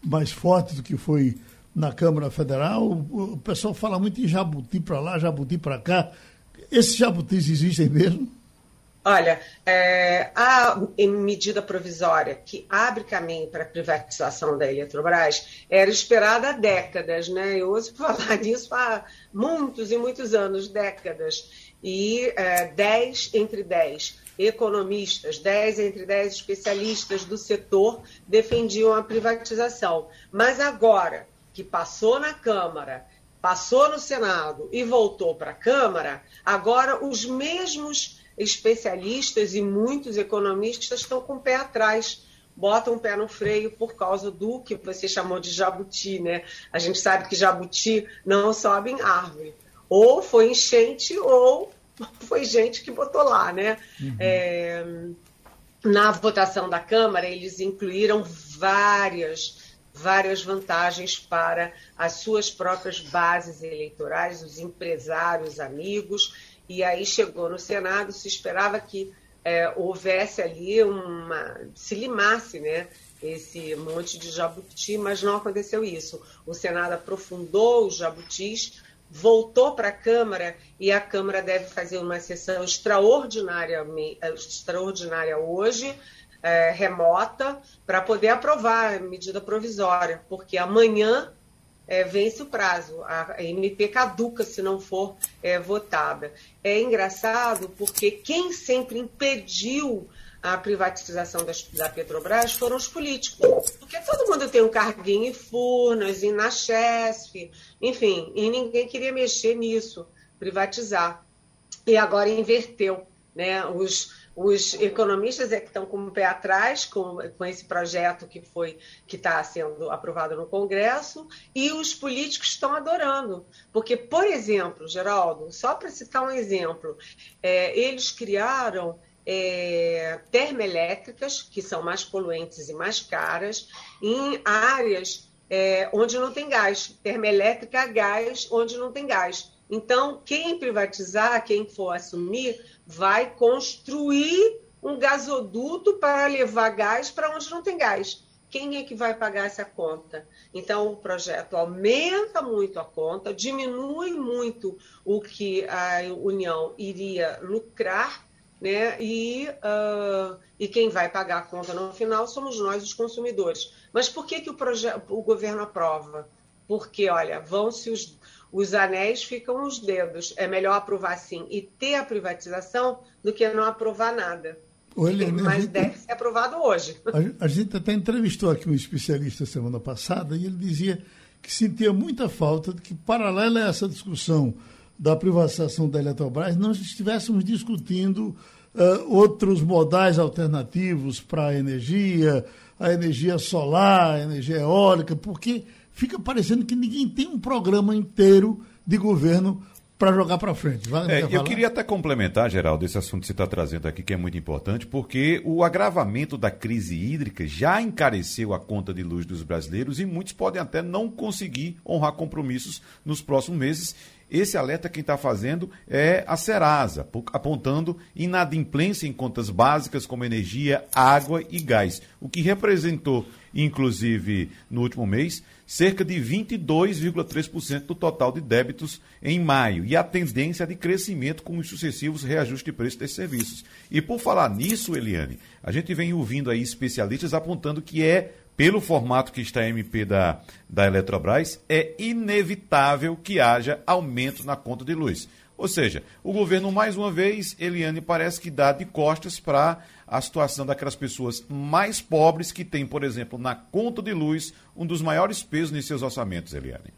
mais forte do que foi na Câmara Federal. O, o pessoal fala muito em jabuti para lá, jabuti para cá. Esses jabutis existem mesmo? Olha, é, a medida provisória que abre caminho para a privatização da Eletrobras era esperada há décadas, né? Eu ouço falar disso há muitos e muitos anos, décadas. E é, 10 entre 10 economistas, 10 entre 10 especialistas do setor defendiam a privatização. Mas agora que passou na Câmara, passou no Senado e voltou para a Câmara, agora os mesmos especialistas e muitos economistas estão com o pé atrás, botam o pé no freio por causa do que você chamou de jabuti, né? A gente sabe que jabuti não sobe em árvore. Ou foi enchente ou foi gente que botou lá, né? Uhum. É, na votação da Câmara, eles incluíram várias várias vantagens para as suas próprias bases eleitorais, os empresários, amigos, e aí chegou no Senado, se esperava que é, houvesse ali uma. se limasse, né? Esse monte de jabuti, mas não aconteceu isso. O Senado aprofundou os jabutis, voltou para a Câmara e a Câmara deve fazer uma sessão extraordinária, extraordinária hoje, é, remota, para poder aprovar a medida provisória, porque amanhã é, vence o prazo, a MP caduca se não for é, votada. É engraçado porque quem sempre impediu a privatização das, da Petrobras foram os políticos. Porque todo mundo tem um carguinho em Furnas, em na Chesf, enfim, e ninguém queria mexer nisso, privatizar. E agora inverteu. Né? Os, os economistas é que estão com o pé atrás com, com esse projeto que foi que está sendo aprovado no Congresso e os políticos estão adorando. Porque, por exemplo, Geraldo, só para citar um exemplo, é, eles criaram é, termoelétricas, que são mais poluentes e mais caras, em áreas é, onde não tem gás. Termoelétrica a gás onde não tem gás. Então, quem privatizar, quem for assumir, vai construir um gasoduto para levar gás para onde não tem gás. Quem é que vai pagar essa conta? Então, o projeto aumenta muito a conta, diminui muito o que a União iria lucrar né? E, uh, e quem vai pagar a conta no final somos nós, os consumidores. Mas por que, que o, o governo aprova? Porque, olha, vão-se os, os anéis, ficam os dedos. É melhor aprovar sim e ter a privatização do que não aprovar nada. Olha, Mas gente, deve ser aprovado hoje. A, a gente até entrevistou aqui um especialista semana passada e ele dizia que sentia muita falta de que, paralela a essa discussão da privatização da Eletrobras, não estivéssemos discutindo uh, outros modais alternativos para a energia, a energia solar, a energia eólica, porque fica parecendo que ninguém tem um programa inteiro de governo para jogar para frente. É, eu queria até complementar, Geraldo, esse assunto que você está trazendo aqui, que é muito importante, porque o agravamento da crise hídrica já encareceu a conta de luz dos brasileiros e muitos podem até não conseguir honrar compromissos nos próximos meses esse alerta quem está fazendo é a Serasa, apontando inadimplência em contas básicas como energia, água e gás, o que representou, inclusive, no último mês, cerca de 22,3% do total de débitos em maio, e a tendência de crescimento com os sucessivos reajustes de preço desses serviços. E por falar nisso, Eliane, a gente vem ouvindo aí especialistas apontando que é pelo formato que está a MP da, da Eletrobras, é inevitável que haja aumento na conta de luz. Ou seja, o governo, mais uma vez, Eliane, parece que dá de costas para a situação daquelas pessoas mais pobres que têm, por exemplo, na conta de luz, um dos maiores pesos em seus orçamentos, Eliane.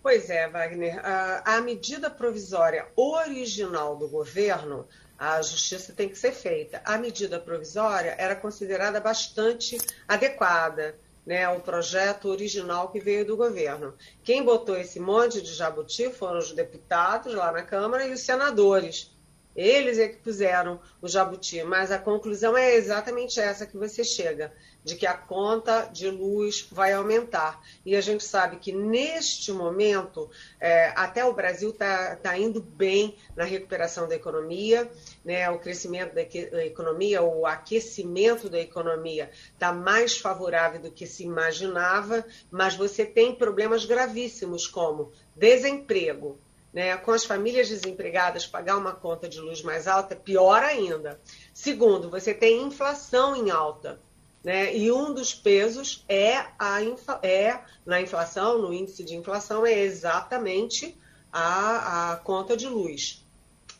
Pois é, Wagner. A, a medida provisória original do governo a justiça tem que ser feita. A medida provisória era considerada bastante adequada, né, o projeto original que veio do governo. Quem botou esse monte de jabuti foram os deputados lá na Câmara e os senadores. Eles é que puseram o jabuti, mas a conclusão é exatamente essa que você chega, de que a conta de luz vai aumentar. E a gente sabe que neste momento, é, até o Brasil está tá indo bem na recuperação da economia, né? o crescimento da, da economia, o aquecimento da economia está mais favorável do que se imaginava, mas você tem problemas gravíssimos como desemprego, né, com as famílias desempregadas, pagar uma conta de luz mais alta, pior ainda. Segundo, você tem inflação em alta. Né, e um dos pesos é, a, é na inflação, no índice de inflação, é exatamente a, a conta de luz.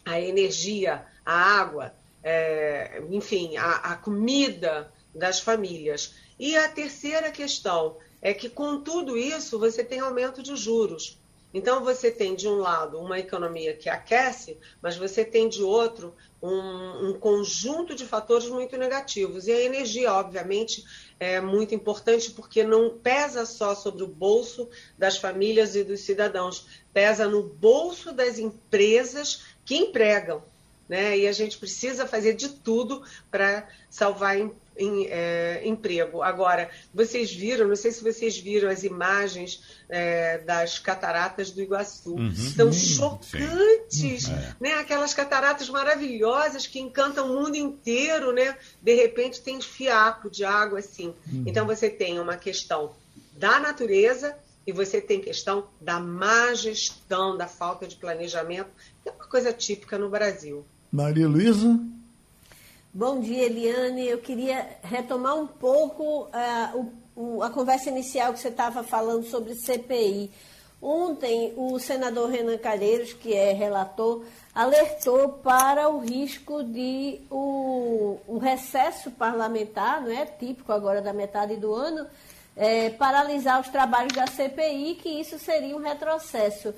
A energia, a água, é, enfim, a, a comida das famílias. E a terceira questão é que, com tudo isso, você tem aumento de juros. Então, você tem, de um lado, uma economia que aquece, mas você tem, de outro, um, um, conjunto de fatores muito negativos. E a energia, obviamente, é muito importante porque não pesa só sobre o bolso das famílias e dos cidadãos, pesa no bolso das empresas que empregam. Né? E a gente precisa fazer de tudo para salvar em, é, emprego. Agora, vocês viram, não sei se vocês viram as imagens é, das cataratas do Iguaçu. Uhum. São chocantes, sim. É. né? Aquelas cataratas maravilhosas que encantam o mundo inteiro, né? De repente tem fiapo de água assim. Uhum. Então você tem uma questão da natureza e você tem questão da má gestão, da falta de planejamento, que é uma coisa típica no Brasil. Maria Luísa? Bom dia, Eliane. Eu queria retomar um pouco uh, o, o, a conversa inicial que você estava falando sobre CPI. Ontem, o senador Renan Calheiros, que é relator, alertou para o risco de o, o recesso parlamentar, não é típico agora da metade do ano, é, paralisar os trabalhos da CPI, que isso seria um retrocesso.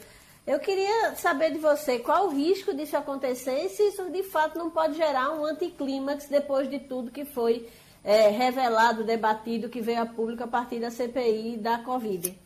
Eu queria saber de você qual o risco disso acontecer e se isso de fato não pode gerar um anticlímax depois de tudo que foi é, revelado, debatido, que veio a público a partir da CPI da Covid.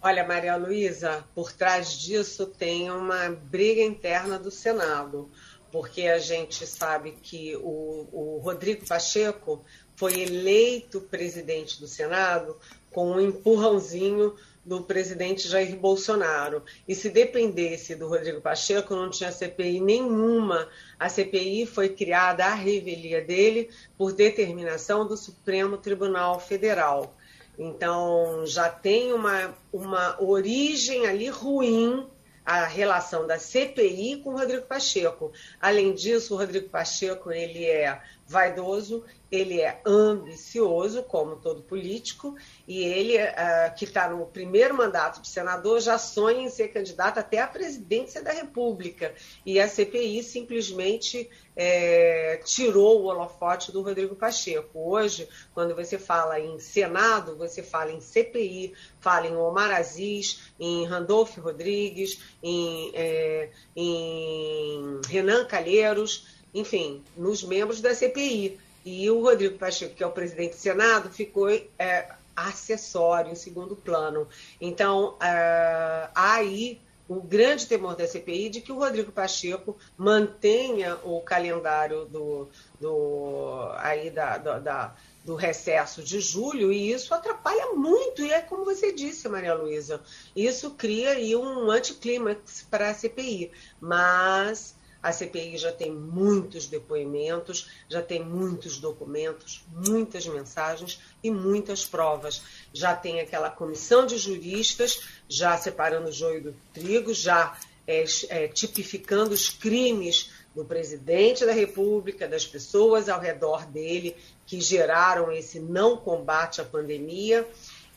Olha, Maria Luísa, por trás disso tem uma briga interna do Senado, porque a gente sabe que o, o Rodrigo Pacheco foi eleito presidente do Senado com um empurrãozinho do presidente Jair Bolsonaro. E se dependesse do Rodrigo Pacheco, não tinha CPI nenhuma. A CPI foi criada à revelia dele por determinação do Supremo Tribunal Federal. Então, já tem uma, uma origem ali ruim a relação da CPI com o Rodrigo Pacheco. Além disso, o Rodrigo Pacheco ele é vaidoso, ele é ambicioso, como todo político, e ele, uh, que está no primeiro mandato de senador, já sonha em ser candidato até à presidência da República. E a CPI simplesmente é, tirou o holofote do Rodrigo Pacheco. Hoje, quando você fala em Senado, você fala em CPI, fala em Omar Aziz, em Randolfo Rodrigues, em, é, em Renan Calheiros, enfim, nos membros da CPI. E o Rodrigo Pacheco, que é o presidente do Senado, ficou é, acessório, em segundo plano. Então, é, aí o grande temor da CPI de que o Rodrigo Pacheco mantenha o calendário do, do, aí da, da, da do recesso de julho, e isso atrapalha muito, e é como você disse, Maria Luísa, isso cria aí um anticlímax para a CPI. Mas a CPI já tem muitos depoimentos, já tem muitos documentos, muitas mensagens e muitas provas. Já tem aquela comissão de juristas, já separando o joio do trigo, já é, é, tipificando os crimes do presidente da República, das pessoas ao redor dele que geraram esse não combate à pandemia.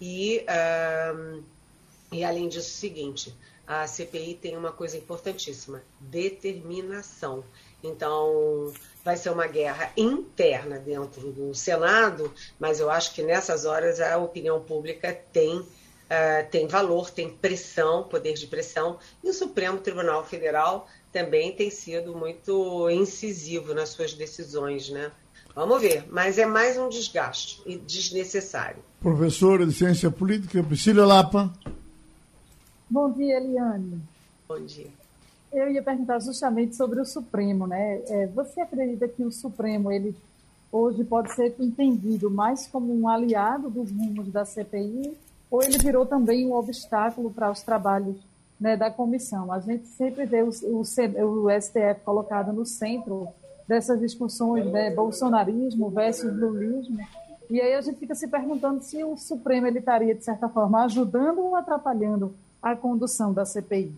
E, uh, e além disso, o seguinte: a CPI tem uma coisa importantíssima: determinação. Então, vai ser uma guerra interna dentro do Senado, mas eu acho que nessas horas a opinião pública tem, uh, tem valor, tem pressão, poder de pressão, e o Supremo Tribunal Federal também tem sido muito incisivo nas suas decisões, né? Vamos ver, mas é mais um desgaste e desnecessário. Professora de Ciência Política, Priscila Lapa. Bom dia, Eliane. Bom dia. eu ia perguntar justamente sobre o Supremo, né? É, você acredita que o Supremo ele hoje pode ser entendido mais como um aliado dos rumos da CPI ou ele virou também um obstáculo para os trabalhos né, da comissão? A gente sempre vê o, o, o STF colocado no centro dessas discussões, né, bolsonarismo versus lulismo, e aí a gente fica se perguntando se o Supremo ele estaria, de certa forma, ajudando ou atrapalhando a condução da CPI.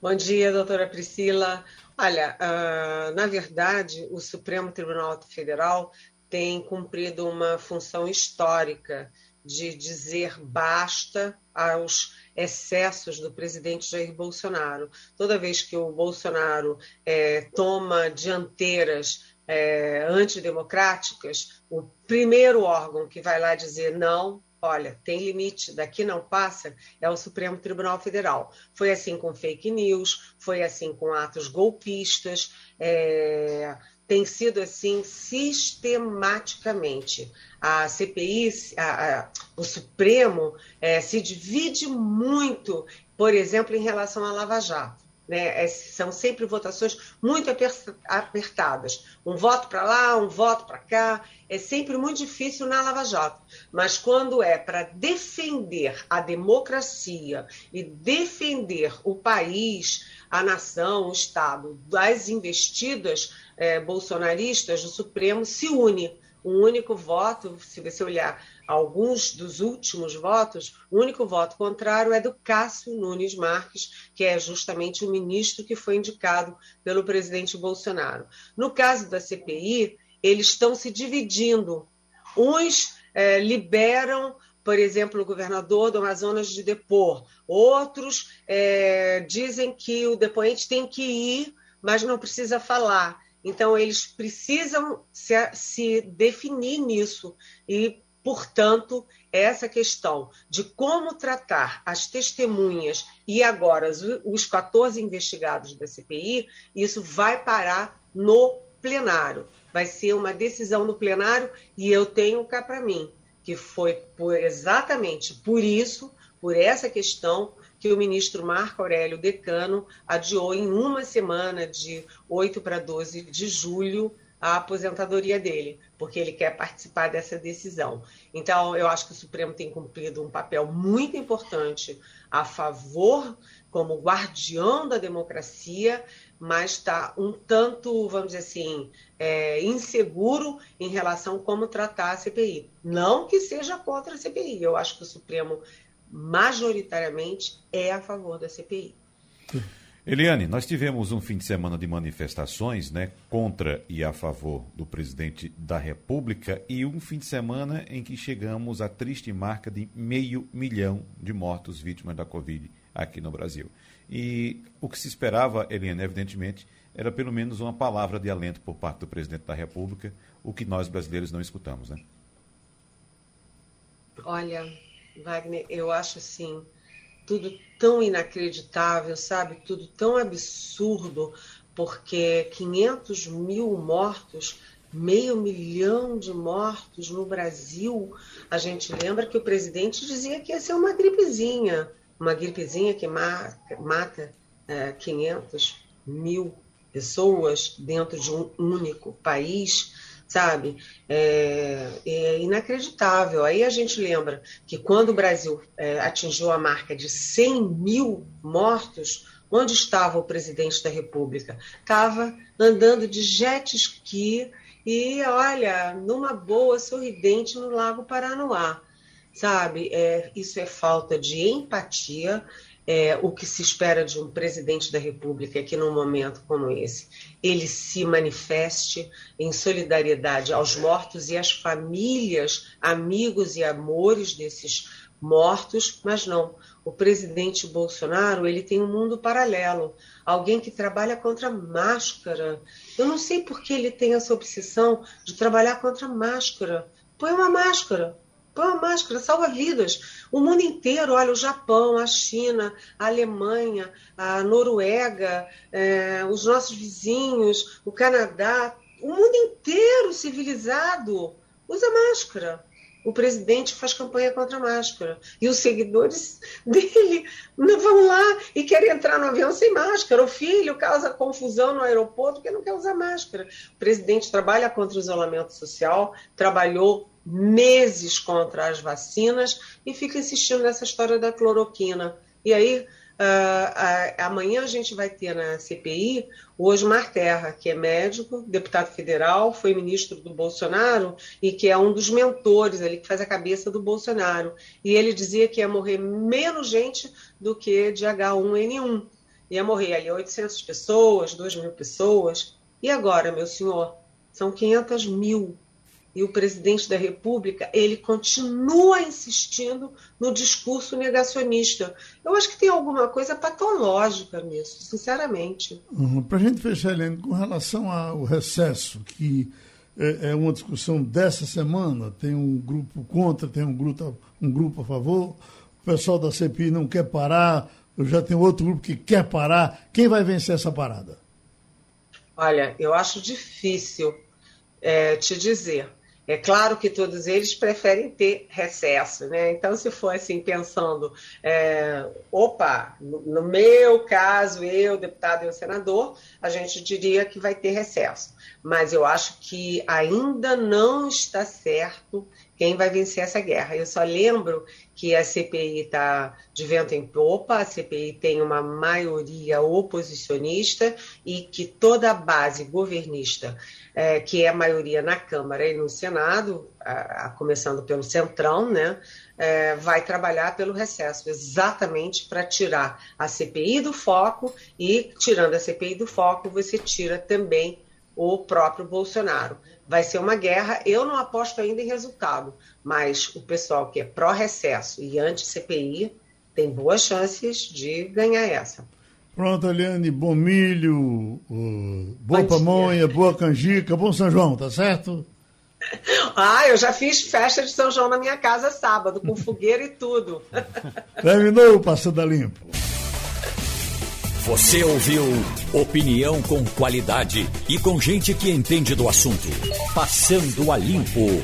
Bom dia, doutora Priscila. Olha, uh, na verdade, o Supremo Tribunal Federal tem cumprido uma função histórica de dizer basta aos excessos do presidente Jair Bolsonaro. Toda vez que o Bolsonaro é, toma dianteiras é, antidemocráticas, o primeiro órgão que vai lá dizer não olha, tem limite, daqui não passa, é o Supremo Tribunal Federal. Foi assim com fake news, foi assim com atos golpistas, é, tem sido assim sistematicamente. A CPI, a, a, o Supremo, é, se divide muito, por exemplo, em relação à Lava Jato. Né? É, são sempre votações muito apertadas. Um voto para lá, um voto para cá. É sempre muito difícil na Lava Jato. Mas quando é para defender a democracia e defender o país, a nação, o Estado, das investidas é, bolsonaristas, o Supremo se une. Um único voto, se você olhar alguns dos últimos votos, o único voto contrário é do Cássio Nunes Marques, que é justamente o ministro que foi indicado pelo presidente Bolsonaro. No caso da CPI, eles estão se dividindo. Uns é, liberam, por exemplo, o governador do Amazonas de depor, outros é, dizem que o depoente tem que ir, mas não precisa falar. Então, eles precisam se, se definir nisso e Portanto, essa questão de como tratar as testemunhas e agora os 14 investigados da CPI, isso vai parar no plenário. Vai ser uma decisão no plenário e eu tenho cá para mim que foi por, exatamente por isso, por essa questão, que o ministro Marco Aurélio Decano adiou em uma semana, de 8 para 12 de julho, a aposentadoria dele, porque ele quer participar dessa decisão. Então, eu acho que o Supremo tem cumprido um papel muito importante a favor, como guardião da democracia, mas está um tanto, vamos dizer assim, é, inseguro em relação a como tratar a CPI. Não que seja contra a CPI, eu acho que o Supremo, majoritariamente, é a favor da CPI. Eliane, nós tivemos um fim de semana de manifestações né, contra e a favor do presidente da República e um fim de semana em que chegamos à triste marca de meio milhão de mortos vítimas da Covid aqui no Brasil. E o que se esperava, Eliane, evidentemente, era pelo menos uma palavra de alento por parte do presidente da República, o que nós brasileiros não escutamos, né? Olha, Wagner, eu acho assim tudo tão inacreditável, sabe? Tudo tão absurdo, porque 500 mil mortos, meio milhão de mortos no Brasil. A gente lembra que o presidente dizia que ia ser uma gripezinha, uma gripezinha que mata é, 500 mil pessoas dentro de um único país sabe? É, é, inacreditável. Aí a gente lembra que quando o Brasil é, atingiu a marca de 100 mil mortos, onde estava o presidente da República? Estava andando de jet ski e, olha, numa boa, sorridente no Lago Paranoá. Sabe, é, isso é falta de empatia, é, o que se espera de um presidente da República é que, num momento como esse, ele se manifeste em solidariedade aos mortos e às famílias, amigos e amores desses mortos, mas não. O presidente Bolsonaro ele tem um mundo paralelo, alguém que trabalha contra máscara. Eu não sei por que ele tem essa obsessão de trabalhar contra máscara. Põe uma máscara, Uma máscara, salva vidas. O mundo inteiro, olha, o Japão, a China, a Alemanha, a Noruega, é, os nossos vizinhos, o Canadá, o mundo inteiro civilizado usa máscara. o presidente faz campanha contra a máscara. E os seguidores dele vão lá e querem entrar no avião sem máscara. O filho causa confusão no aeroporto porque não quer usar máscara. O presidente trabalha contra o isolamento social, trabalhou meses contra as vacinas e fica insistindo nessa história da cloroquina. E aí Uh, amanhã a gente vai ter na CPI o Osmar Terra, que é médico, deputado federal, foi ministro do Bolsonaro e que é um dos mentores ali, que faz a cabeça do Bolsonaro. E ele dizia que ia morrer menos gente do que de H1N1. Ia morrer ali 800 pessoas, 2 mil pessoas. E agora, meu senhor? São 500 mil e o presidente da República ele continua insistindo no discurso negacionista. Eu acho que tem alguma coisa patológica nisso, sinceramente. Uhum. Para a gente fechar, Helene, com relação ao recesso, que é, é, uma discussão dessa semana, tem um grupo contra, tem um grupo, um grupo a favor, o pessoal da CPI não quer parar, já tenho outro grupo que quer parar. Quem vai vencer essa parada? Olha, eu acho difícil é, te dizer. É claro que todos eles preferem ter recesso, né? Então, se for assim, pensando, é, opa, no, meu caso, eu, deputado e o senador, a gente diria que vai ter recesso. Mas eu acho que ainda não está certo quem vai vencer essa guerra. Eu só lembro que a CPI está de vento em popa, a CPI tem uma maioria oposicionista e que toda a base governista, é, que é a maioria na Câmara e no Senado, a, a, começando pelo Centrão, né, é, vai trabalhar pelo recesso, exatamente para tirar a CPI do foco e, tirando a CPI do foco, você tira também o próprio Bolsonaro. Vai ser uma guerra, eu não aposto ainda em resultado, mas o pessoal que é pró-recesso e anti-CPI tem boas chances de ganhar essa. Pronto, Eliane, bom milho, boa bom pamonha, boa canjica, bom São João, tá certo? Ah, eu já fiz festa de São João na minha casa sábado, com fogueira e tudo. Terminou o Passando a Limpo. Você ouviu opinião com qualidade e com gente que entende do assunto. Passando a Limpo.